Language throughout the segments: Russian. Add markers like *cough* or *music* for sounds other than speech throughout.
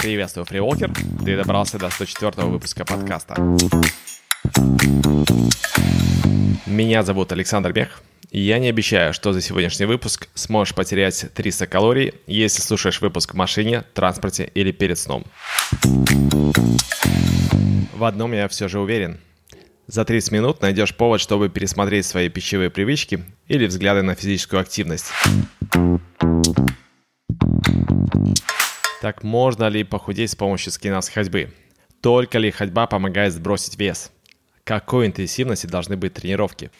Приветствую, Фриволкер. Ты добрался до 104 выпуска подкаста. Меня зовут Александр Бех, и я не обещаю, что за сегодняшний выпуск сможешь потерять 300 калорий, если слушаешь выпуск в машине, транспорте или перед сном. В одном я все же уверен. За 30 минут найдешь повод, чтобы пересмотреть свои пищевые привычки или взгляды на физическую активность. Так можно ли похудеть с помощью скинас ходьбы? Только ли ходьба помогает сбросить вес? Какой интенсивности должны быть тренировки?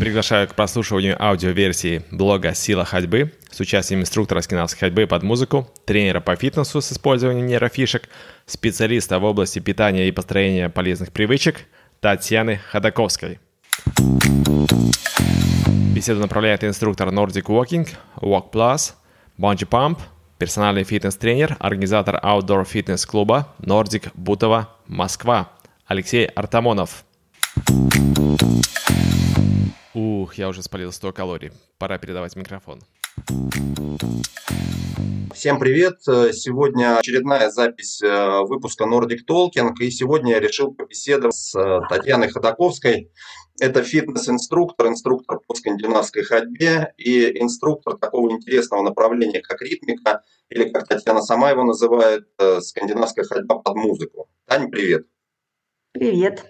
Приглашаю к прослушиванию аудиоверсии блога «Сила ходьбы» с участием инструктора скинавской ходьбы под музыку, тренера по фитнесу с использованием нейрофишек, специалиста в области питания и построения полезных привычек Татьяны Ходаковской. Беседу направляет инструктор Nordic Walking, Walk Plus – Банджи Памп, персональный фитнес-тренер, организатор Outdoor фитнес-клуба Нордик Бутова, Москва, Алексей Артамонов. Ух, я уже спалил 100 калорий. Пора передавать микрофон. Всем привет! Сегодня очередная запись э, выпуска Nordic Talking, и сегодня я решил побеседовать с э, Татьяной Ходаковской, это фитнес-инструктор, инструктор по скандинавской ходьбе и инструктор такого интересного направления, как ритмика, или, как Татьяна сама его называет, э, скандинавская ходьба под музыку. Таня, привет. Привет.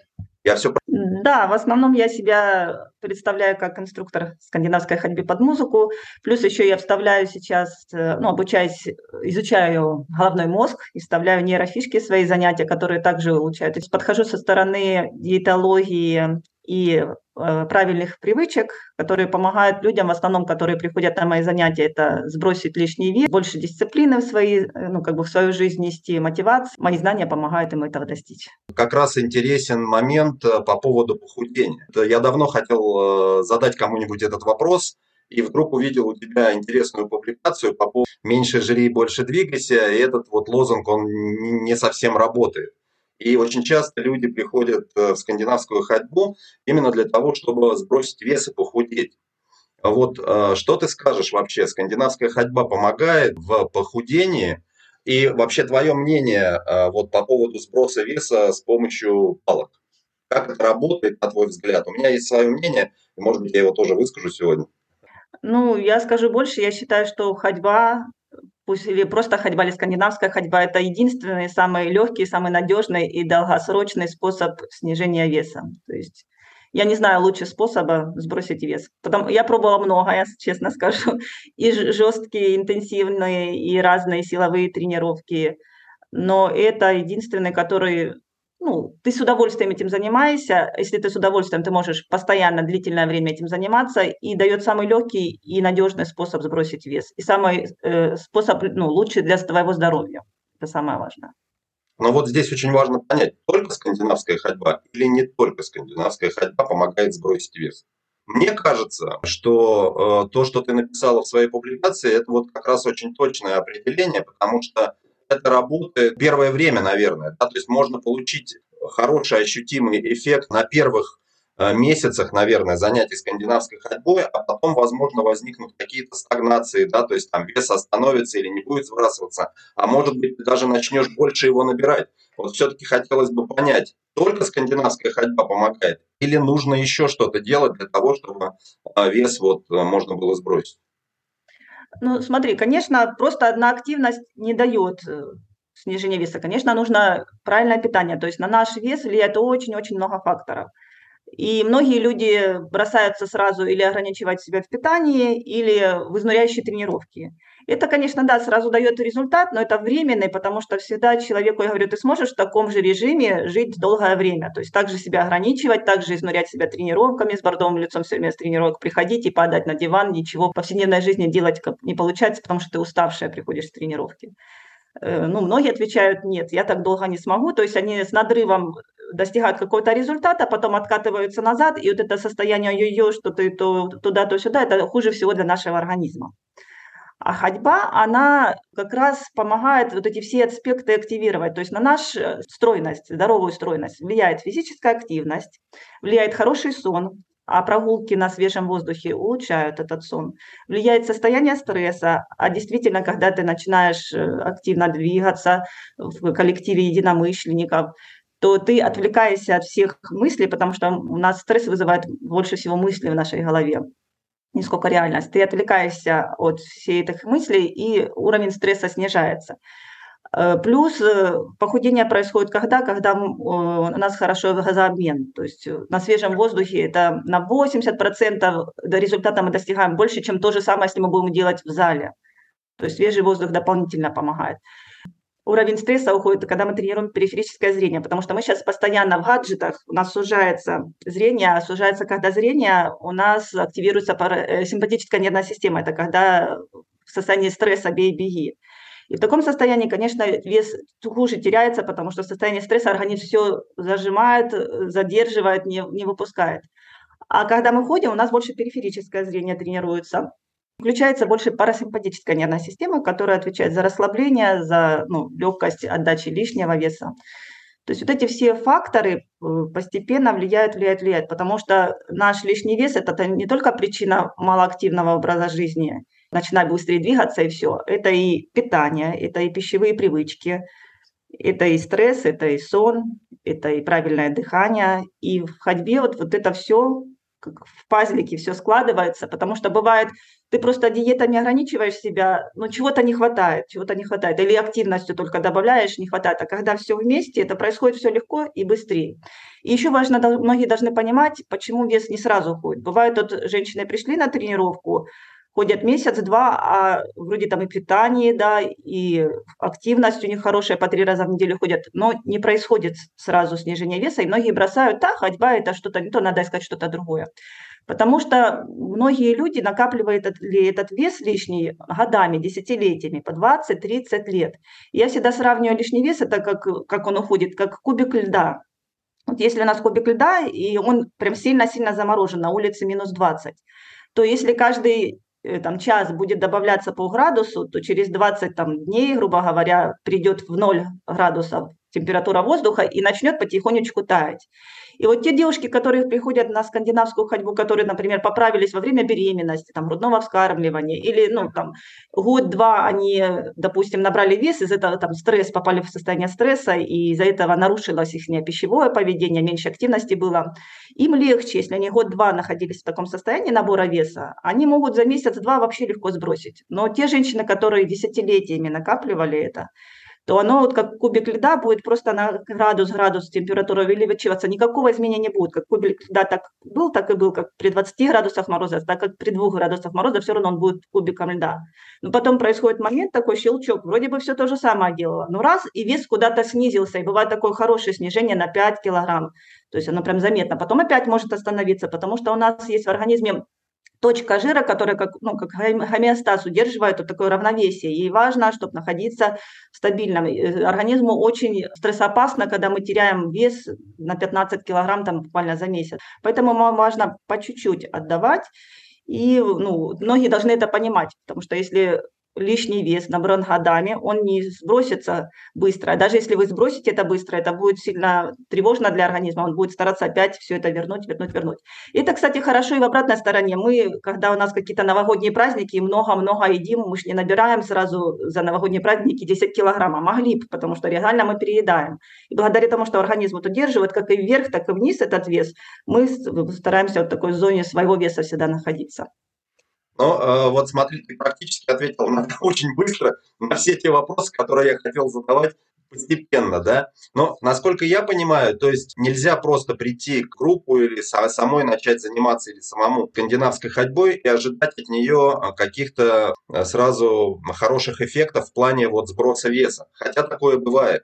Я все... Да, в основном я себя представляю как инструктор скандинавской ходьбы под музыку. Плюс еще я вставляю сейчас, э, ну, обучаюсь, изучаю головной мозг и вставляю нейрофишки в свои занятия, которые также улучшают. То есть подхожу со стороны диетологии и э, правильных привычек, которые помогают людям, в основном, которые приходят на мои занятия, это сбросить лишний вес, больше дисциплины в, свои, э, ну, как бы в свою жизнь нести, мотивации. Мои знания помогают им этого достичь. Как раз интересен момент э, по поводу похудения. Я давно хотел задать кому-нибудь этот вопрос, и вдруг увидел у тебя интересную публикацию по поводу «меньше жри, больше двигайся», и этот вот лозунг, он не совсем работает. И очень часто люди приходят э, в скандинавскую ходьбу именно для того, чтобы сбросить вес и похудеть. Вот э, что ты скажешь вообще? Скандинавская ходьба помогает в похудении? И вообще твое мнение э, вот по поводу сброса веса с помощью палок? Как это работает, на твой взгляд? У меня есть свое мнение, и, может быть, я его тоже выскажу сегодня. Ну, я скажу больше. Я считаю, что ходьба пусть или просто ходьба, или скандинавская ходьба, это единственный, самый легкий, самый надежный и долгосрочный способ снижения веса. То есть я не знаю лучше способа сбросить вес. Потом, я пробовала много, я честно *laughs* скажу, и жесткие, интенсивные, и разные силовые тренировки. Но это единственный, который ну, ты с удовольствием этим занимаешься, если ты с удовольствием, ты можешь постоянно длительное время этим заниматься, и дает самый легкий и надежный способ сбросить вес, и самый э, способ, ну, лучший для твоего здоровья. Это самое важное. Но вот здесь очень важно понять, только скандинавская ходьба или не только скандинавская ходьба помогает сбросить вес. Мне кажется, что э, то, что ты написала в своей публикации, это вот как раз очень точное определение, потому что это работает первое время, наверное. Да? То есть можно получить хороший ощутимый эффект на первых э, месяцах, наверное, занятий скандинавской ходьбой, а потом, возможно, возникнут какие-то стагнации, да, то есть там вес остановится или не будет сбрасываться, а может быть, ты даже начнешь больше его набирать. Вот все-таки хотелось бы понять, только скандинавская ходьба помогает или нужно еще что-то делать для того, чтобы э, вес вот э, можно было сбросить? Ну, смотри, конечно, просто одна активность не дает э, снижения веса. Конечно, нужно правильное питание. То есть на наш вес влияет очень-очень много факторов. И многие люди бросаются сразу или ограничивать себя в питании, или в изнуряющие тренировки. Это, конечно, да, сразу дает результат, но это временный, потому что всегда человеку, я говорю, ты сможешь в таком же режиме жить долгое время. То есть также себя ограничивать, также изнурять себя тренировками с бордовым лицом все время с тренировок, приходить и падать на диван, ничего в повседневной жизни делать не получается, потому что ты уставшая приходишь с тренировки. Э, ну, многие отвечают, нет, я так долго не смогу. То есть они с надрывом достигают какого-то результата, потом откатываются назад, и вот это состояние йо-йо, что ты то туда, то сюда, это хуже всего для нашего организма. А ходьба, она как раз помогает вот эти все аспекты активировать. То есть на нашу стройность, здоровую стройность влияет физическая активность, влияет хороший сон, а прогулки на свежем воздухе улучшают этот сон. Влияет состояние стресса, а действительно, когда ты начинаешь э, активно двигаться в коллективе единомышленников, то ты отвлекаешься от всех мыслей, потому что у нас стресс вызывает больше всего мыслей в нашей голове не сколько реальность. Ты отвлекаешься от всей этих мыслей, и уровень стресса снижается. Э, плюс э, похудение происходит когда? Когда у нас хорошо газообмен. То есть э, на свежем воздухе это на 80% до результата мы достигаем больше, чем то же самое, если мы будем делать в зале. То есть свежий воздух дополнительно помогает. Уровень стресса уходит, когда мы тренируем периферическое зрение, потому что мы сейчас постоянно в гаджетах, у нас сужается зрение, а сужается, когда зрение, у нас активируется симпатическая нервная система, это когда в состоянии стресса бей-беги. И в таком состоянии, конечно, вес хуже теряется, потому что в состоянии стресса организм все зажимает, задерживает, не, не выпускает. А когда мы ходим, у нас больше периферическое зрение тренируется. Включается больше парасимпатическая нервная система, которая отвечает за расслабление, за ну, легкость отдачи лишнего веса. То есть вот эти все факторы э, постепенно влияют, влияют, влияют, потому что наш лишний вес – это не только причина малоактивного образа жизни, начинать быстрее двигаться и все. Это и питание, это и пищевые привычки, это и стресс, это и сон, это и правильное дыхание. И в ходьбе вот, вот это все как в пазлике все складывается, потому что бывает, ты просто диетами ограничиваешь себя, но чего-то не хватает, чего-то не хватает, или активностью только добавляешь, не хватает, а когда все вместе, это происходит все легко и быстрее. И еще важно, многие должны понимать, почему вес не сразу уходит. Бывает, вот женщины пришли на тренировку, ходят месяц-два, а вроде там и питание, да, и активность у них хорошая, по три раза в неделю ходят, но не происходит сразу снижение веса, и многие бросают, да, ходьба это что-то не то, надо искать что-то другое. Потому что многие люди накапливают этот, этот вес лишний годами, десятилетиями, по 20-30 лет. Я всегда сравниваю лишний вес, это как, как он уходит, как кубик льда. Вот если у нас кубик льда, и он прям сильно-сильно заморожен, на улице минус 20, то если каждый там, час будет добавляться по градусу, то через 20 там, дней, грубо говоря, придет в 0 градусов температура воздуха и начнет потихонечку таять. И вот те девушки, которые приходят на скандинавскую ходьбу, которые, например, поправились во время беременности, там, грудного вскармливания, или, ну, там, год-два они, допустим, набрали вес, из этого там стресс, попали в состояние стресса, и из-за этого нарушилось их пищевое поведение, меньше активности было, им легче, если они год-два находились в таком состоянии набора веса, они могут за месяц-два вообще легко сбросить. Но те женщины, которые десятилетиями накапливали это, то оно вот как кубик льда будет просто на градус-градус температура увеличиваться, никакого изменения не будет. Как кубик льда так был, так и был, как при 20 градусах мороза, так как при 2 градусах мороза все равно он будет кубиком льда. Но потом происходит момент, такой щелчок, вроде бы все то же самое делало, но раз, и вес куда-то снизился, и бывает такое хорошее снижение на 5 килограмм, то есть оно прям заметно. Потом опять может остановиться, потому что у нас есть в организме точка жира, которая как, ну, как гомеостаз удерживает вот такое равновесие. Ей важно, чтобы находиться стабильным. Организму очень стрессоопасно, когда мы теряем вес на 15 килограмм там, буквально за месяц. Поэтому важно по чуть-чуть отдавать. И ну, многие должны это понимать, потому что если лишний вес, набран годами, он не сбросится быстро. Даже если вы сбросите это быстро, это будет сильно тревожно для организма, он будет стараться опять все это вернуть, вернуть, вернуть. Это, кстати, хорошо и в обратной стороне. Мы, когда у нас какие-то новогодние праздники, много-много едим, мы же не набираем сразу за новогодние праздники 10 килограмм, а могли бы, потому что реально мы переедаем. И благодаря тому, что организм вот удерживает как и вверх, так и вниз этот вес, мы стараемся в такой зоне своего веса всегда находиться. Но э, вот смотри, ты практически ответил на, *laughs* очень быстро на все те вопросы, которые я хотел задавать постепенно, да. Но, насколько я понимаю, то есть нельзя просто прийти к группу или самой начать заниматься или самому скандинавской ходьбой и ожидать от нее э, каких-то э, сразу хороших эффектов в плане вот сброса веса. Хотя такое бывает.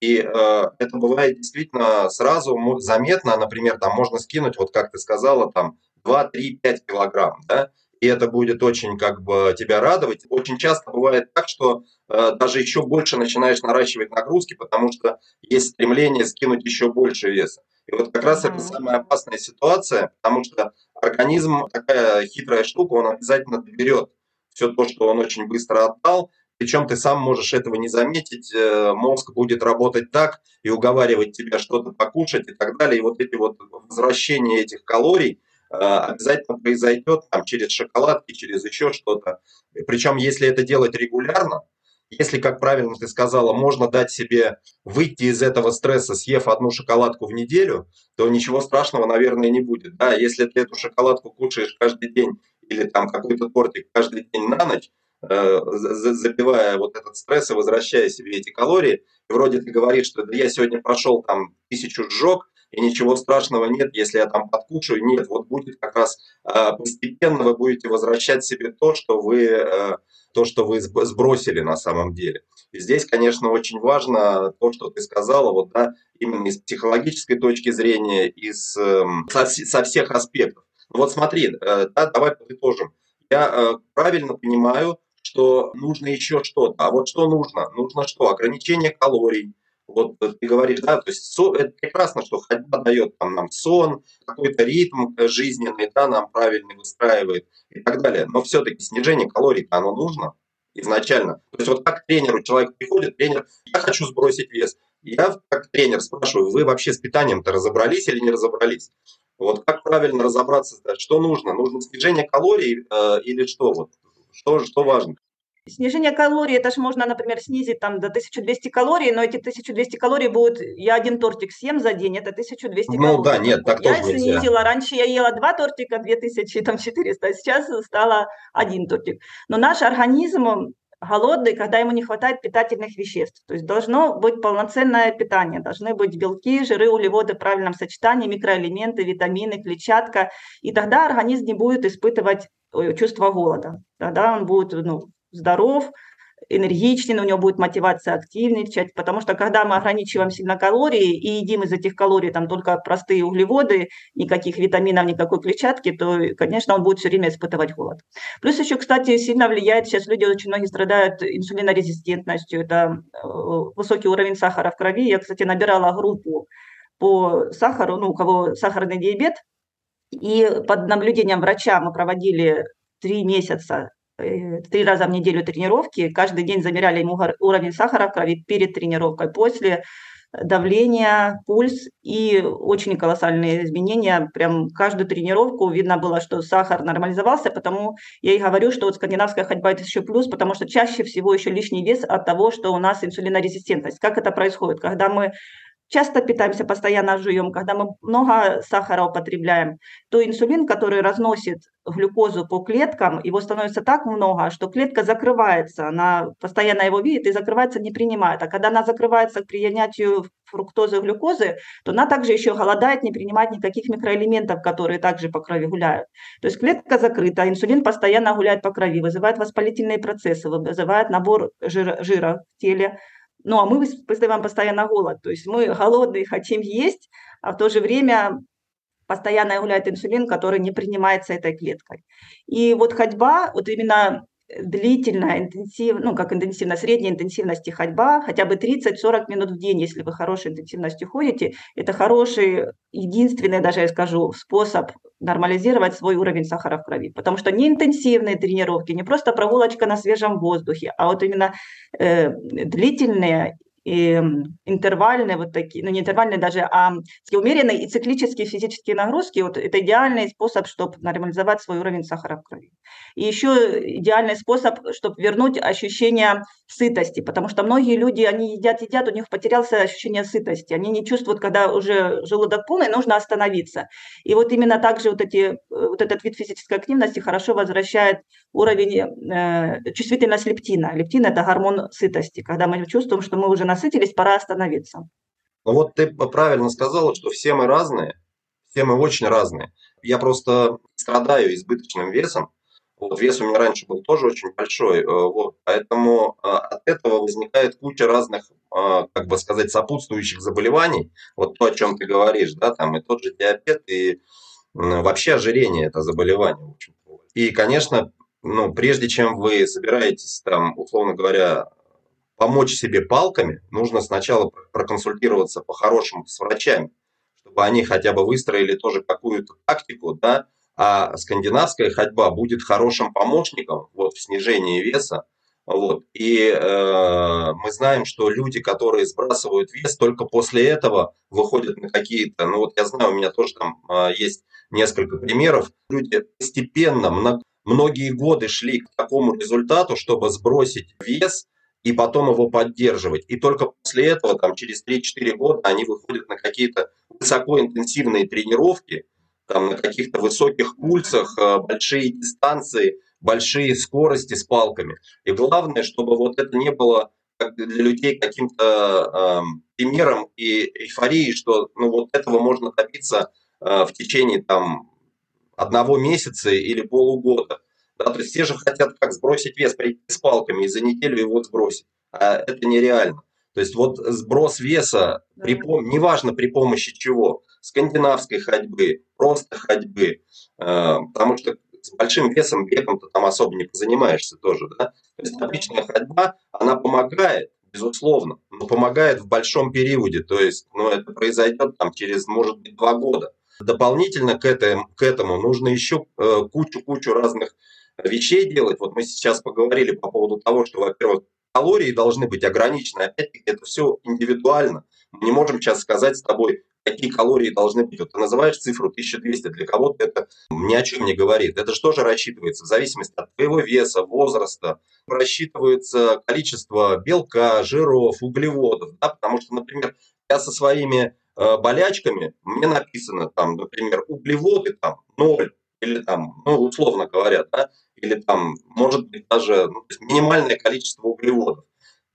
И э, это бывает действительно сразу заметно, например, там можно скинуть, вот как ты сказала, там 2, 3, 5 килограмм, да, и это будет очень как бы тебя радовать. Очень часто бывает так, что э, даже еще больше начинаешь наращивать нагрузки, потому что есть стремление скинуть еще больше веса. И вот как раз mm-hmm. это самая опасная ситуация, потому что организм такая хитрая штука, он обязательно доберет все то, что он очень быстро отдал, причем ты сам можешь этого не заметить, э, мозг будет работать так и уговаривать тебя что-то покушать и так далее. И вот эти вот возвращения этих калорий, обязательно произойдет там, через шоколадки, через еще что-то. Причем, если это делать регулярно, если, как правильно ты сказала, можно дать себе выйти из этого стресса, съев одну шоколадку в неделю, то ничего страшного, наверное, не будет. Да, если ты эту шоколадку кушаешь каждый день или там какой-то тортик каждый день на ночь, э, запивая вот этот стресс и возвращая себе эти калории, и вроде ты говоришь, что да я сегодня прошел там тысячу сжег, и ничего страшного нет, если я там подкушаю. Нет, вот будет как раз э, постепенно вы будете возвращать себе то, что вы э, то, что вы сбросили на самом деле. И здесь, конечно, очень важно то, что ты сказала, вот, да, именно из психологической точки зрения, из, эм, со, со всех аспектов. Ну вот смотри, э, да, давай подытожим. Я правильно понимаю, что нужно еще что-то. А вот что нужно? Нужно что? Ограничение калорий, вот ты говоришь, да, то есть это прекрасно, что ходьба дает там, нам сон, какой-то ритм жизненный, да, нам правильный выстраивает и так далее. Но все-таки снижение калорий оно нужно изначально. То есть вот как тренеру человек приходит, тренер, я хочу сбросить вес. Я как тренер спрашиваю, вы вообще с питанием-то разобрались или не разобрались? Вот как правильно разобраться, что нужно? Нужно снижение калорий э, или что? Вот, что, что важно? Снижение калорий, это же можно, например, снизить там до 1200 калорий, но эти 1200 калорий будут, я один тортик съем за день, это 1200 ну, калорий. Ну да, нет, так я тоже снизила, нельзя. раньше я ела два тортика, 2400, а сейчас стало один тортик. Но наш организм голодный, когда ему не хватает питательных веществ. То есть должно быть полноценное питание, должны быть белки, жиры, углеводы в правильном сочетании, микроэлементы, витамины, клетчатка. И тогда организм не будет испытывать чувство голода. Тогда он будет ну, здоров, энергичный, у него будет мотивация активничать, потому что когда мы ограничиваем сильно калории и едим из этих калорий там только простые углеводы, никаких витаминов, никакой клетчатки, то, конечно, он будет все время испытывать голод. Плюс еще, кстати, сильно влияет, сейчас люди очень многие страдают инсулинорезистентностью, это э, высокий уровень сахара в крови. Я, кстати, набирала группу по сахару, ну, у кого сахарный диабет, и под наблюдением врача мы проводили три месяца три раза в неделю тренировки, каждый день замеряли ему уровень сахара в крови перед тренировкой, после давление, пульс и очень колоссальные изменения. Прям каждую тренировку видно было, что сахар нормализовался, потому я и говорю, что вот скандинавская ходьба это еще плюс, потому что чаще всего еще лишний вес от того, что у нас инсулинорезистентность. Как это происходит? Когда мы часто питаемся, постоянно жуем, когда мы много сахара употребляем, то инсулин, который разносит глюкозу по клеткам, его становится так много, что клетка закрывается, она постоянно его видит и закрывается, не принимает. А когда она закрывается к принятию фруктозы и глюкозы, то она также еще голодает, не принимает никаких микроэлементов, которые также по крови гуляют. То есть клетка закрыта, инсулин постоянно гуляет по крови, вызывает воспалительные процессы, вызывает набор жира, жира в теле, ну, а мы испытываем постоянно голод. То есть мы голодные, хотим есть, а в то же время постоянно гуляет инсулин, который не принимается этой клеткой. И вот ходьба, вот именно длительная, интенсивная, ну, как интенсивно, средней интенсивности ходьба, хотя бы 30-40 минут в день, если вы хорошей интенсивностью ходите, это хороший, единственный, даже я скажу, способ нормализировать свой уровень сахара в крови. Потому что не интенсивные тренировки, не просто прогулочка на свежем воздухе, а вот именно э, длительные и интервальные вот такие, ну не интервальные даже, а умеренные и циклические физические нагрузки, вот это идеальный способ, чтобы нормализовать свой уровень сахара в крови. И еще идеальный способ, чтобы вернуть ощущение сытости, потому что многие люди, они едят, едят, у них потерялся ощущение сытости, они не чувствуют, когда уже желудок полный, нужно остановиться. И вот именно так же вот, эти, вот этот вид физической активности хорошо возвращает уровень э, чувствительность лептина. Лептин – это гормон сытости, когда мы чувствуем, что мы уже насытились, пора остановиться. Ну вот ты правильно сказала, что все мы разные, все мы очень разные. Я просто страдаю избыточным весом. Вот, вес у меня раньше был тоже очень большой, э, вот, поэтому э, от этого возникает куча разных, э, как бы сказать, сопутствующих заболеваний. Вот то, о чем ты говоришь, да, там и тот же диабет, и вообще ожирение – это заболевание. И, конечно, ну, прежде чем вы собираетесь, там, условно говоря, помочь себе палками, нужно сначала проконсультироваться по-хорошему с врачами, чтобы они хотя бы выстроили тоже какую-то тактику, да, а скандинавская ходьба будет хорошим помощником вот, в снижении веса, Вот. И э, мы знаем, что люди, которые сбрасывают вес, только после этого выходят на какие-то, ну вот я знаю, у меня тоже там э, есть несколько примеров, люди постепенно, много, многие годы шли к такому результату, чтобы сбросить вес и потом его поддерживать. И только после этого, там, через 3-4 года, они выходят на какие-то высокоинтенсивные тренировки, там, на каких-то высоких пульсах, э, большие дистанции, большие скорости с палками. И главное, чтобы вот это не было для людей каким-то э, примером и эйфорией, что ну, вот этого можно добиться э, в течение там, одного месяца или полугода. Да, то есть все же хотят как сбросить вес, прийти с палками и за неделю его сбросить. А это нереально. То есть вот сброс веса, при, неважно при помощи чего, скандинавской ходьбы, просто ходьбы, э, потому что с большим весом бегом ты там особо не позанимаешься тоже, да. То есть обычная ходьба, она помогает, безусловно, но помогает в большом периоде, то есть, ну, это произойдет там через, может быть, два года. Дополнительно к этому, к этому нужно еще э, кучу-кучу разных вещей делать. Вот мы сейчас поговорили по поводу того, что, во-первых, калории должны быть ограничены. Опять-таки, это все индивидуально. Мы не можем сейчас сказать с тобой, какие калории должны быть. Вот ты называешь цифру 1200, для кого-то это ни о чем не говорит. Это же тоже рассчитывается в зависимости от твоего веса, возраста. Рассчитывается количество белка, жиров, углеводов. Да? Потому что, например, я со своими э, болячками, мне написано там, например, углеводы там 0, или там, ну, условно говоря, да, или там, может быть, даже ну, минимальное количество углеводов.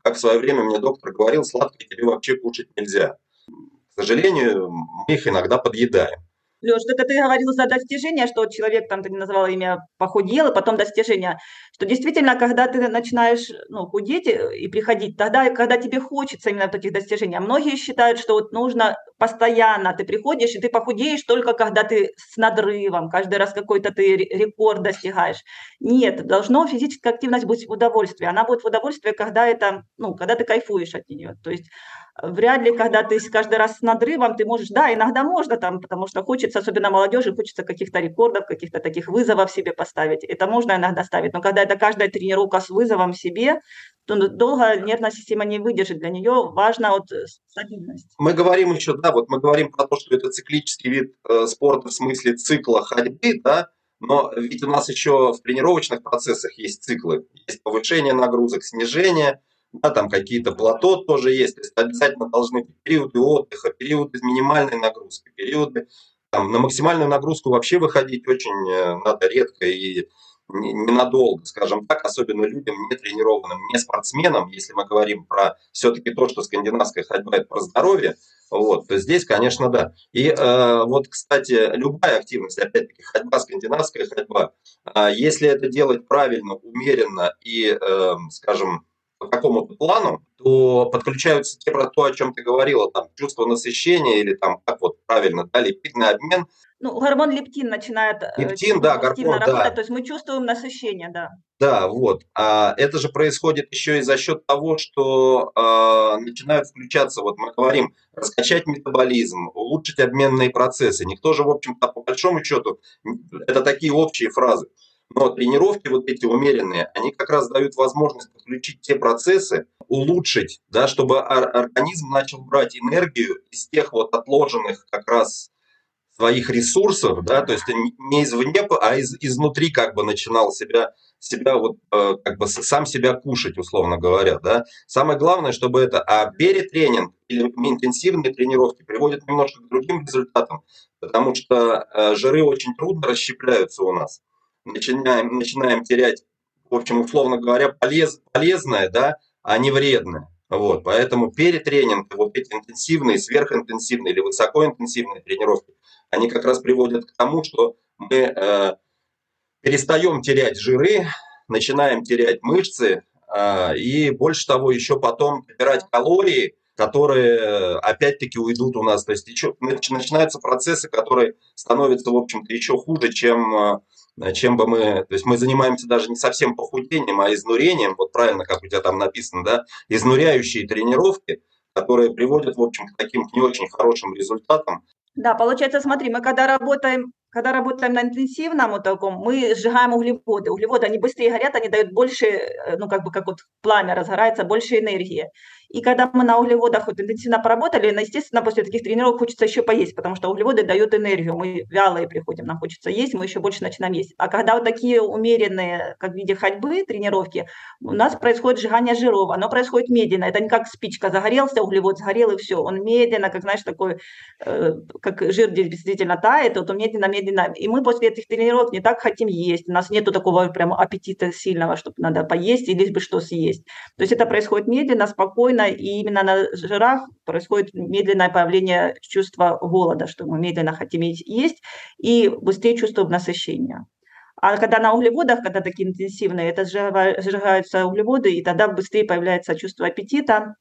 Как в свое время мне доктор говорил, сладкое тебе вообще кушать нельзя. К сожалению, мы их иногда подъедаем. Леш, это ты говорил за достижения, что человек, там ты не называла имя, похудел, и потом достижения. Что действительно, когда ты начинаешь ну, худеть и приходить, тогда, когда тебе хочется именно таких достижений. А многие считают, что вот нужно постоянно, ты приходишь, и ты похудеешь только когда ты с надрывом, каждый раз какой-то ты рекорд достигаешь. Нет, должно физическая активность быть в удовольствии. Она будет в удовольствии, когда это, ну, когда ты кайфуешь от нее. То есть вряд ли, когда ты каждый раз с надрывом, ты можешь, да, иногда можно там, потому что хочется, особенно молодежи, хочется каких-то рекордов, каких-то таких вызовов себе поставить. Это можно иногда ставить, но когда это каждая тренировка с вызовом себе, то долго нервная система не выдержит. Для нее важна вот э, стабильность. Мы говорим еще, да, вот мы говорим про то, что это циклический вид э, спорта в смысле цикла ходьбы, да, но ведь у нас еще в тренировочных процессах есть циклы. Есть повышение нагрузок, снижение – да, там какие-то плато тоже есть, то есть обязательно должны быть периоды отдыха, периоды минимальной нагрузки, периоды там, на максимальную нагрузку вообще выходить очень э, надо редко и ненадолго, скажем так, особенно людям не тренированным, не спортсменам, если мы говорим про все-таки то, что скандинавская ходьба это про здоровье, вот, то здесь, конечно, да. И э, вот, кстати, любая активность, опять-таки, ходьба, скандинавская ходьба, э, если это делать правильно, умеренно и, э, скажем, по какому-то плану, то подключаются те про то, о чем ты говорила, там, чувство насыщения или там, как вот правильно, да, липидный обмен. Ну, гормон лептин начинает э, лептин, да, гормон, работать, да. то есть мы чувствуем насыщение, да. Да, вот. А это же происходит еще и за счет того, что э, начинают включаться, вот мы говорим, раскачать метаболизм, улучшить обменные процессы. Никто же, в общем-то, по большому счету, это такие общие фразы. Но тренировки вот эти умеренные, они как раз дают возможность подключить те процессы, улучшить, да, чтобы организм начал брать энергию из тех вот отложенных как раз своих ресурсов, да, то есть не извне, а из, изнутри как бы начинал себя, себя вот э, как бы сам себя кушать, условно говоря, да. Самое главное, чтобы это, а перетренинг или интенсивные тренировки приводят немножко к другим результатам, потому что э, жиры очень трудно расщепляются у нас начинаем, начинаем терять, в общем, условно говоря, полез, полезное, да, а не вредное. Вот, поэтому перетренинг, вот эти интенсивные, сверхинтенсивные или высокоинтенсивные тренировки, они как раз приводят к тому, что мы э, перестаем терять жиры, начинаем терять мышцы, э, и больше того, еще потом набирать калории, которые опять-таки уйдут у нас. То есть еще, начинаются процессы, которые становятся, в общем-то, еще хуже, чем э, Э, чем бы мы, то есть мы занимаемся даже не совсем похудением, а изнурением, вот правильно, как у тебя там написано, да, изнуряющие тренировки, которые приводят, в общем, к таким не очень хорошим результатам. Да, получается, смотри, мы когда работаем когда работаем на интенсивном вот таком, мы сжигаем углеводы. Углеводы, они быстрее горят, они дают больше, э, ну, как бы, как вот пламя разгорается, больше энергии. И когда мы на углеводах вот интенсивно поработали, естественно, после таких тренировок хочется еще поесть, потому что углеводы дают энергию. Мы вялые приходим, нам хочется есть, мы еще больше начинаем есть. А когда вот такие умеренные, как в виде ходьбы, тренировки, у нас происходит сжигание жиров. Оно происходит медленно. Это не как спичка загорелся, углевод сгорел и все. Он медленно, как знаешь, такой, э, как жир действительно тает, вот он медленно-медленно. И мы после этих тренировок не так хотим есть. У нас нету такого прям аппетита сильного, чтобы надо поесть или бы что съесть. То есть это происходит медленно, спокойно, спокойно, и именно на жирах происходит медленное появление чувства голода, что мы медленно хотим есть, и быстрее чувствуем насыщение. А когда на углеводах, когда такие интенсивные, это сжигаются углеводы, и тогда быстрее появляется чувство аппетита,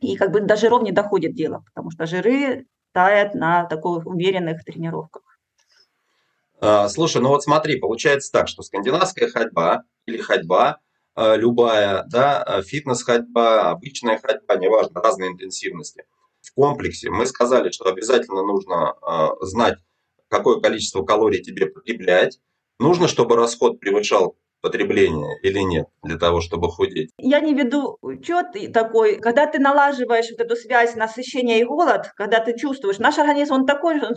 и как бы до жиров не доходит дело, потому что жиры тают на таких умеренных тренировках. А, слушай, ну вот смотри, получается так, что скандинавская ходьба или ходьба любая, да, э, фитнес-ходьба, обычная ходьба, неважно, разной интенсивности. В комплексе мы сказали, что обязательно нужно э, знать, какое количество калорий тебе потреблять. Нужно, чтобы расход превышал потребления или нет для того, чтобы худеть? Я не веду учет такой, когда ты налаживаешь вот эту связь насыщения и голод, когда ты чувствуешь, наш организм, он такой, он,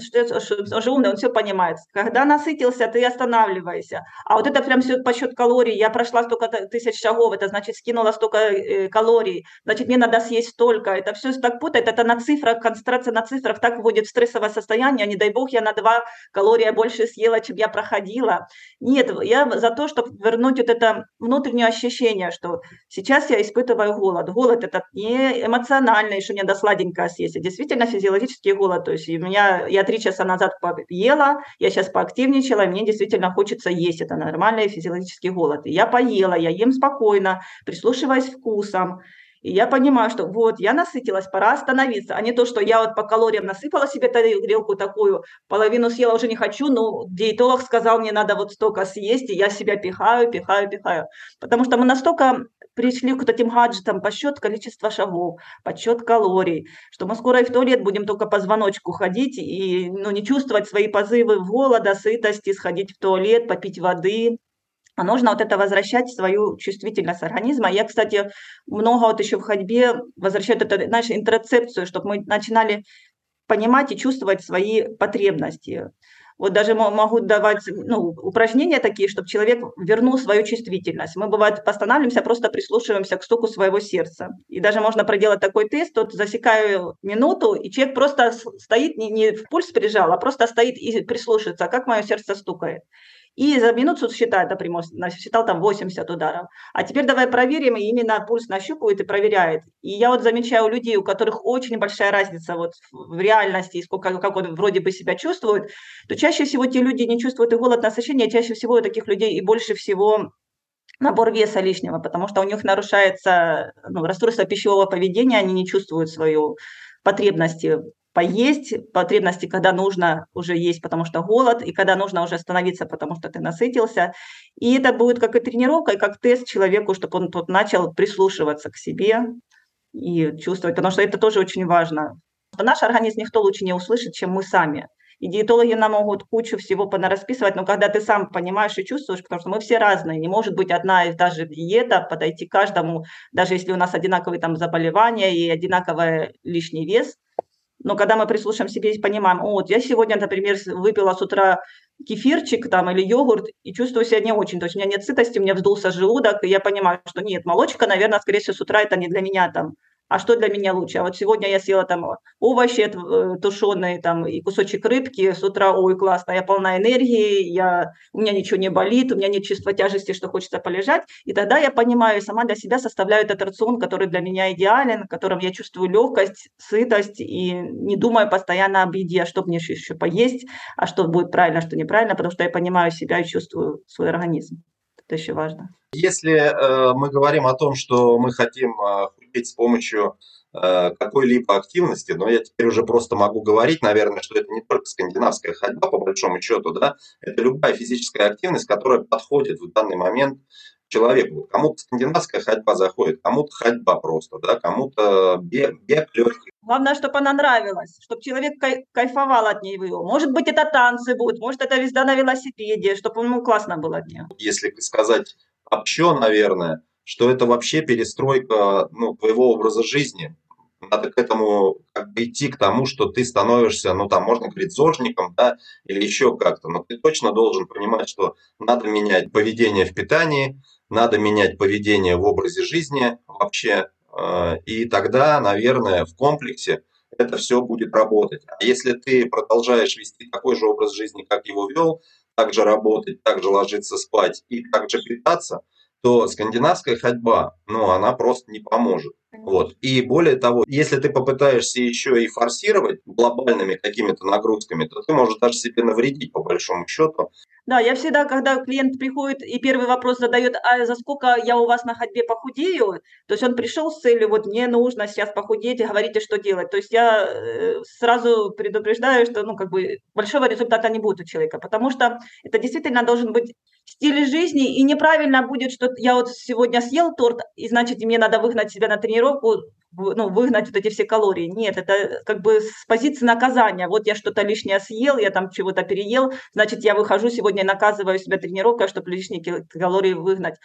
он же умный, он все понимает. Когда насытился, ты останавливаешься. А вот это прям все по счет калорий. Я прошла столько тысяч шагов, это значит скинула столько э, калорий, значит мне надо съесть столько. Это все так путает, это на цифрах, концентрация на цифрах так вводит в стрессовое состояние, не дай бог я на 2 калории больше съела, чем я проходила. Нет, я за то, чтобы вернуть вот это внутреннее ощущение, что сейчас я испытываю голод. Голод это не эмоциональный, что мне до сладенького съесть, а действительно физиологический голод. То есть у меня, я три часа назад поела, я сейчас поактивничала, и мне действительно хочется есть. Это нормальный физиологический голод. И я поела, я ем спокойно, прислушиваясь вкусом. И я понимаю, что вот, я насытилась, пора остановиться, а не то, что я вот по калориям насыпала себе тарелку такую, половину съела, уже не хочу, но диетолог сказал, мне надо вот столько съесть, и я себя пихаю, пихаю, пихаю. Потому что мы настолько пришли к этим гаджетам подсчет количества шагов, подсчет калорий, что мы скоро и в туалет будем только по звоночку ходить и ну, не чувствовать свои позывы голода, сытости, сходить в туалет, попить воды, а нужно вот это возвращать свою чувствительность организма. Я, кстати, много вот еще в ходьбе возвращаю это, знаешь, интерцепцию, чтобы мы начинали понимать и чувствовать свои потребности. Вот даже могу давать ну, упражнения такие, чтобы человек вернул свою чувствительность. Мы, бывает, постанавливаемся, просто прислушиваемся к стуку своего сердца. И даже можно проделать такой тест, вот засекаю минуту, и человек просто стоит, не, не в пульс прижал, а просто стоит и прислушивается, как мое сердце стукает. И за минуту считает, например, считал там 80 ударов. А теперь давай проверим, и именно пульс нащупывает и проверяет. И я вот замечаю у людей, у которых очень большая разница вот в реальности, сколько, как он вроде бы себя чувствует, то чаще всего те люди не чувствуют и голод насыщения, чаще всего у таких людей и больше всего набор веса лишнего, потому что у них нарушается ну, расстройство пищевого поведения, они не чувствуют свою потребности поесть, потребности, когда нужно уже есть, потому что голод, и когда нужно уже остановиться, потому что ты насытился. И это будет как и тренировка, и как тест человеку, чтобы он тут начал прислушиваться к себе и чувствовать, потому что это тоже очень важно. Наш организм никто лучше не услышит, чем мы сами. И диетологи нам могут кучу всего понарасписывать, но когда ты сам понимаешь и чувствуешь, потому что мы все разные, не может быть одна и та же диета, подойти каждому, даже если у нас одинаковые там заболевания и одинаковый лишний вес, но когда мы прислушаем себе и понимаем, о, вот я сегодня, например, выпила с утра кефирчик там или йогурт и чувствую себя не очень, то есть у меня нет сытости, у меня вздулся желудок, и я понимаю, что нет, молочка, наверное, скорее всего, с утра это не для меня там а что для меня лучше? А вот сегодня я съела там овощи э, тушеные, там, и кусочек рыбки, с утра, ой, классно, я полна энергии, я, у меня ничего не болит, у меня нет чувства тяжести, что хочется полежать, и тогда я понимаю, сама для себя составляю этот рацион, который для меня идеален, в котором я чувствую легкость, сытость, и не думаю постоянно об еде, а что мне еще, еще поесть, а что будет правильно, что неправильно, потому что я понимаю себя и чувствую свой организм. Это еще важно. Если э, мы говорим о том, что мы хотим э, худеть с помощью э, какой-либо активности, но я теперь уже просто могу говорить, наверное, что это не только скандинавская ходьба, по большому счету, да, это любая физическая активность, которая подходит в данный момент человеку. Кому-то скандинавская ходьба заходит, кому-то ходьба просто, да, кому-то бег, бег легкий. Главное, чтобы она нравилась, чтобы человек кай- кайфовал от нее. Может быть, это танцы будут, может, это езда на велосипеде, чтобы ему классно было от нее. Если сказать общо, наверное, что это вообще перестройка ну, твоего образа жизни. Надо к этому как бы идти к тому, что ты становишься, ну там можно говорить, зожником, да, или еще как-то, но ты точно должен понимать, что надо менять поведение в питании, надо менять поведение в образе жизни вообще, и тогда, наверное, в комплексе это все будет работать. А если ты продолжаешь вести такой же образ жизни, как его вел, также работать, также ложиться спать и также питаться – то скандинавская ходьба, ну, она просто не поможет. Вот. И более того, если ты попытаешься еще и форсировать глобальными какими-то нагрузками, то ты можешь даже себе навредить по большому счету. Да, я всегда, когда клиент приходит и первый вопрос задает, а за сколько я у вас на ходьбе похудею, то есть он пришел с целью, вот мне нужно сейчас похудеть, говорите, что делать. То есть я э, сразу предупреждаю, что ну, как бы большого результата не будет у человека, потому что это действительно должен быть стиль жизни, и неправильно будет, что я вот сегодня съел торт, и значит мне надо выгнать себя на тренировку, ну, выгнать вот эти все калории. Нет, это как бы с позиции наказания. Вот я что-то лишнее съел, я там чего-то переел, значит, я выхожу сегодня и наказываю себя тренировкой, чтобы лишние калории выгнать.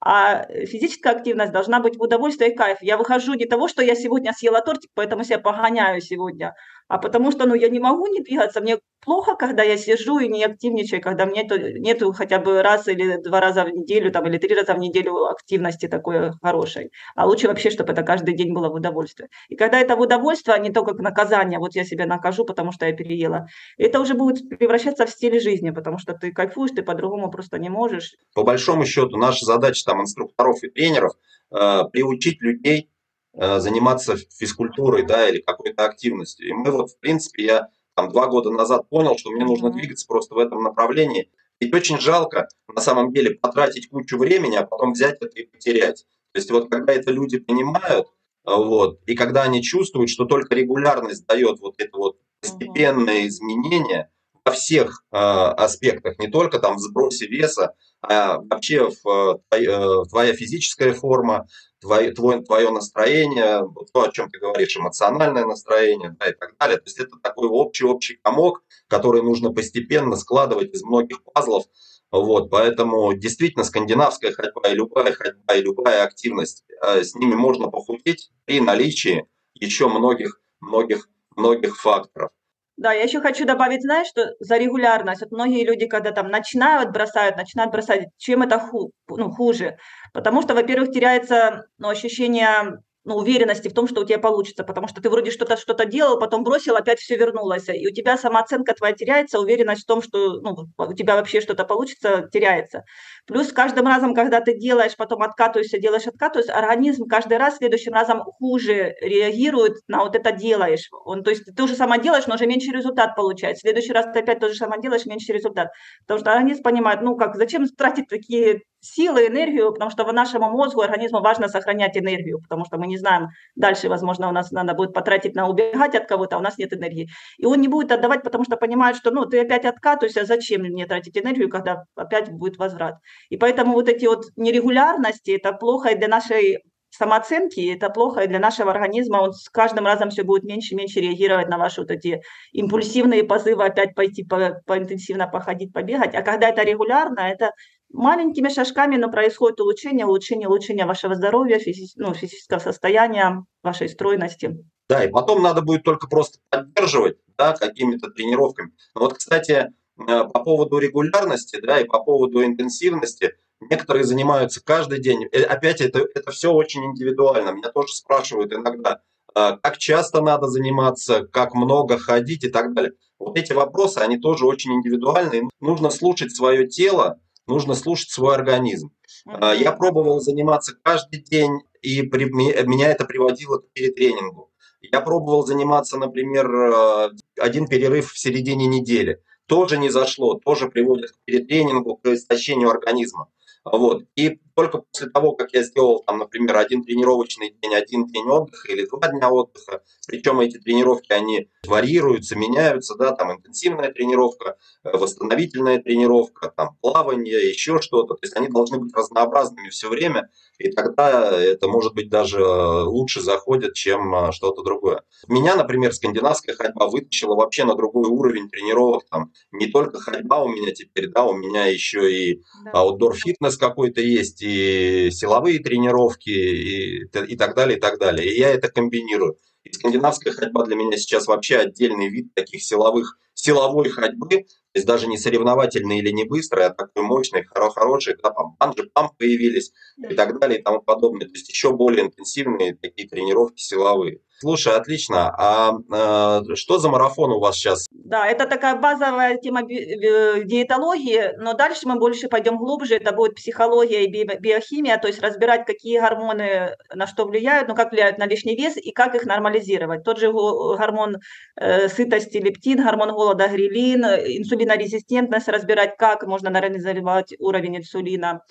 А физическая активность должна быть в удовольствие и кайф. Я выхожу не того, что я сегодня съела тортик, поэтому себя погоняю сегодня, а потому что ну, я не могу не двигаться. Мне плохо, когда я сижу и не активничаю, когда мне нету, нету хотя бы раз или два раза в неделю там, или три раза в неделю активности такой хорошей. А лучше вообще, чтобы это каждый день было в удовольствие. И когда это в удовольствие, а не то как наказание, вот я себя накажу, потому что я переела, это уже будет превращаться в стиль жизни, потому что ты кайфуешь, ты по-другому просто не можешь. По большому счету, наша задача там инструкторов и тренеров э, приучить людей заниматься физкультурой, да, или какой-то активностью. И мы вот, в принципе, я там два года назад понял, что мне нужно двигаться просто в этом направлении. Ведь очень жалко, на самом деле, потратить кучу времени, а потом взять это и потерять. То есть вот когда это люди понимают, э, вот, и когда они чувствуют, что только регулярность дает вот это вот постепенное изменение во всех э, аспектах, не только там в сбросе веса, а вообще в, э, твоя физическая форма, твое, твое настроение, то, о чем ты говоришь, эмоциональное настроение да, и так далее. То есть это такой общий-общий комок, который нужно постепенно складывать из многих пазлов. Вот, поэтому действительно скандинавская ходьба и любая ходьба и любая активность, э, с ними можно похудеть при наличии еще многих, многих, многих факторов. Да, я еще хочу добавить, знаешь, что за регулярность, вот многие люди, когда там начинают бросают, начинают бросать, чем это ху, ну, хуже? Потому что, во-первых, теряется ну, ощущение ну, уверенности в том, что у тебя получится, потому что ты вроде что-то что-то делал, потом бросил, опять все вернулось, и у тебя самооценка твоя теряется, уверенность в том, что ну, у тебя вообще что-то получится, теряется. Плюс каждым разом, когда ты делаешь, потом откатываешься, делаешь, откатываешься, организм каждый раз следующим разом хуже реагирует на вот это делаешь. Он, то есть ты уже сама делаешь, но уже меньше результат получает. В следующий раз ты опять то же самое делаешь, меньше результат. Потому что организм понимает, ну как, зачем тратить такие силы, энергию, потому что нашему мозгу, организму важно сохранять энергию, потому что мы не знаем, дальше, возможно, у нас надо будет потратить на убегать от кого-то, а у нас нет энергии. И он не будет отдавать, потому что понимает, что ну, ты опять откатываешься, зачем мне тратить энергию, когда опять будет возврат. И поэтому вот эти вот нерегулярности, это плохо и для нашей самооценки, это плохо и для нашего организма, он с каждым разом все будет меньше и меньше реагировать на ваши вот эти импульсивные позывы опять пойти по, поинтенсивно походить, побегать. А когда это регулярно, это маленькими шажками, но происходит улучшение, улучшение, улучшение вашего здоровья, физи- ну, физического состояния, вашей стройности. Да, и потом надо будет только просто поддерживать да, какими-то тренировками. Но вот, кстати, э, по поводу регулярности да, и по поводу интенсивности, некоторые занимаются каждый день. Э, опять это, это все очень индивидуально. Меня тоже спрашивают иногда, э, как часто надо заниматься, как много ходить и так далее. Вот эти вопросы, они тоже очень индивидуальные. Нужно слушать свое тело, нужно слушать свой организм. Mm-hmm. Я пробовал заниматься каждый день, и при, меня это приводило к перетренингу. Я пробовал заниматься, например, э, один перерыв в середине недели. Тоже не зашло, тоже приводит к перетренингу, к истощению организма. Вот. И только после того, как я сделал, там, например, один тренировочный день, один день отдыха или два дня отдыха, причем эти тренировки, они варьируются, меняются, да, там интенсивная тренировка, э, восстановительная тренировка, там плавание, еще что-то, то есть они должны быть разнообразными все время, и тогда это, может быть, даже лучше заходит, чем э, что-то другое. Меня, например, скандинавская ходьба вытащила вообще на другой уровень тренировок, там не только ходьба у меня теперь, да, у меня еще и аутдор фитнес какой-то есть, и силовые тренировки, и, и так далее, и так далее. И я это комбинирую. И скандинавская ходьба для меня сейчас вообще отдельный вид таких силовых, силовой ходьбы, то есть даже не соревновательный или не быстрый, а такой мощный, хороший, да, там банджи, памп появились и так далее и тому подобное. То есть еще более интенсивные такие тренировки силовые. Слушай, отлично. А э, что за марафон у вас сейчас? Да, это такая базовая тема диетологии, но дальше мы больше пойдем глубже. Это будет психология и биохимия, то есть разбирать, какие гормоны на что влияют, ну как влияют на лишний вес и как их нормализировать. Тот же гормон э, сытости лептин, гормон голода грилин, инсулинорезистентность, разбирать, как можно нормализовать уровень инсулина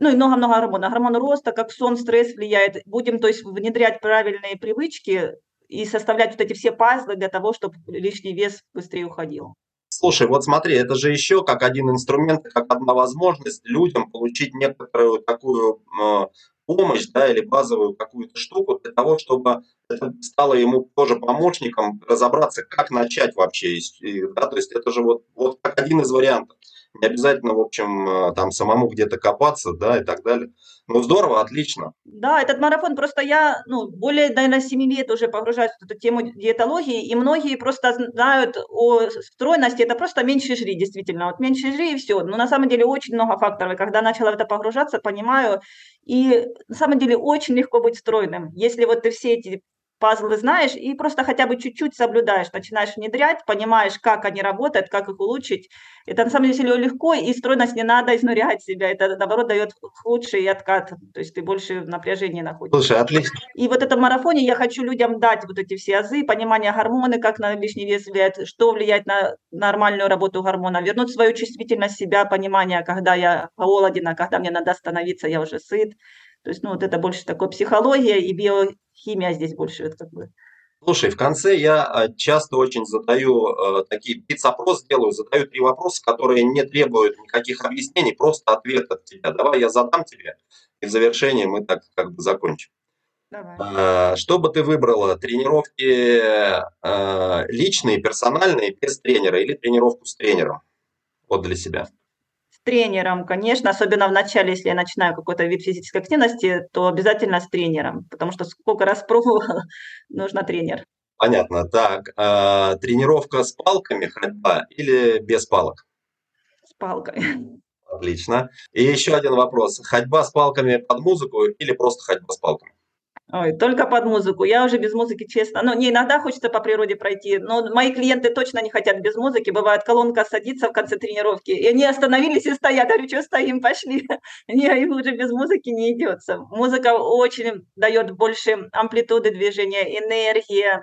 ну и много-много гормонов. Гормон роста, как сон, стресс влияет. Будем, то есть, внедрять правильные привычки и составлять вот эти все пазлы для того, чтобы лишний вес быстрее уходил. Слушай, вот смотри, это же еще как один инструмент, как одна возможность людям получить некоторую такую э, помощь, да, или базовую какую-то штуку для того, чтобы это стало ему тоже помощником разобраться, как начать вообще, да, то есть это же вот, вот как один из вариантов. Не обязательно, в общем, э, там самому где-то копаться, да, и так далее. Ну, здорово, отлично. Да, этот марафон просто я, ну, более, наверное, 7 лет уже погружаюсь в эту тему диетологии, и многие просто знают о стройности, это просто меньше жри, действительно, вот меньше жри и все. Но на самом деле очень много факторов, и когда начала в это погружаться, понимаю, и на самом деле очень легко быть стройным, если вот ты все эти пазлы знаешь и просто хотя бы чуть-чуть соблюдаешь, начинаешь внедрять, понимаешь, как они работают, как их улучшить. Это на самом деле легко, и стройность не надо изнурять себя. Это, наоборот, дает лучший откат. То есть ты больше в напряжении находишься. Слушай, отлично. И вот это марафоне я хочу людям дать вот эти все азы, понимание гормоны, как на лишний вес влияет, что влияет на нормальную работу гормона, вернуть свою чувствительность себя, понимание, когда я голоден, когда мне надо остановиться, я уже сыт. То есть, ну, вот это больше такой психология и биохимия здесь больше вот как бы. Слушай, в конце я а, часто очень задаю э, такие блиц-опрос делаю, задаю три вопроса, которые не требуют никаких объяснений, просто ответ от тебя. Давай я задам тебе, и в завершении мы так как бы закончим. Давай. А, что бы ты выбрала? Тренировки э, личные, персональные, без тренера или тренировку с тренером? Вот для себя тренером, конечно, особенно в начале, если я начинаю какой-то вид физической активности, то обязательно с тренером, потому что сколько раз *laughs* пробовала, нужно тренер. Понятно. Так, э, тренировка с палками ходьба или без палок? С палкой. Отлично. И еще один вопрос. Ходьба с палками под музыку или просто ходьба с палками? Ой, только под музыку. Я уже без музыки, честно. Ну, не иногда хочется по природе пройти, но мои клиенты точно не хотят без музыки. Бывает, колонка садится в конце тренировки, и они остановились и стоят. Я говорю, что стоим, пошли. *laughs* Не, им уже без музыки не идется. Музыка очень дает больше амплитуды движения, энергии, Э,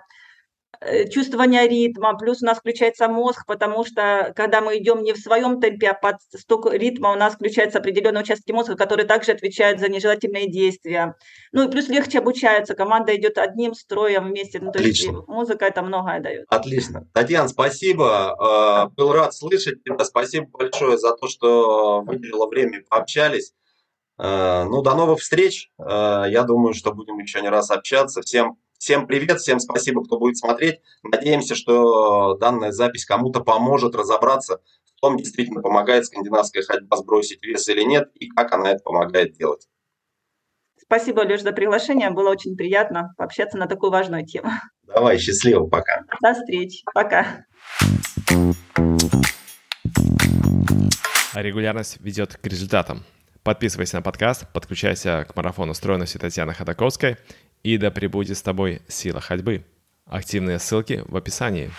чувствование ритма, плюс у нас включается мозг, потому что когда мы идем не в своем темпе, а под стук ритма, у нас включаются определенные участки мозга, которые также отвечают за нежелательные действия. Ну и плюс легче обучаются, команда идет одним строем вместе. Ну, то Отлично. есть музыка это многое дает. Отлично. Татьяна, спасибо. Э, был рад слышать тебя. Спасибо большое за то, что выделила время пообщались. Э, ну, до новых встреч. Я думаю, что будем еще не раз общаться. Всем Всем привет, всем спасибо, кто будет смотреть. Надеемся, что данная запись кому-то поможет разобраться в том, действительно помогает скандинавская ходьба сбросить вес или нет, и как она это помогает делать. Спасибо, Леш, за приглашение. Было очень приятно пообщаться на такую важную тему. Давай, счастливо, пока. До встречи, пока. Регулярность ведет к результатам. Подписывайся на подкаст, подключайся к марафону стройности Татьяны Ходаковской – и да пребудет с тобой сила ходьбы. Активные ссылки в описании.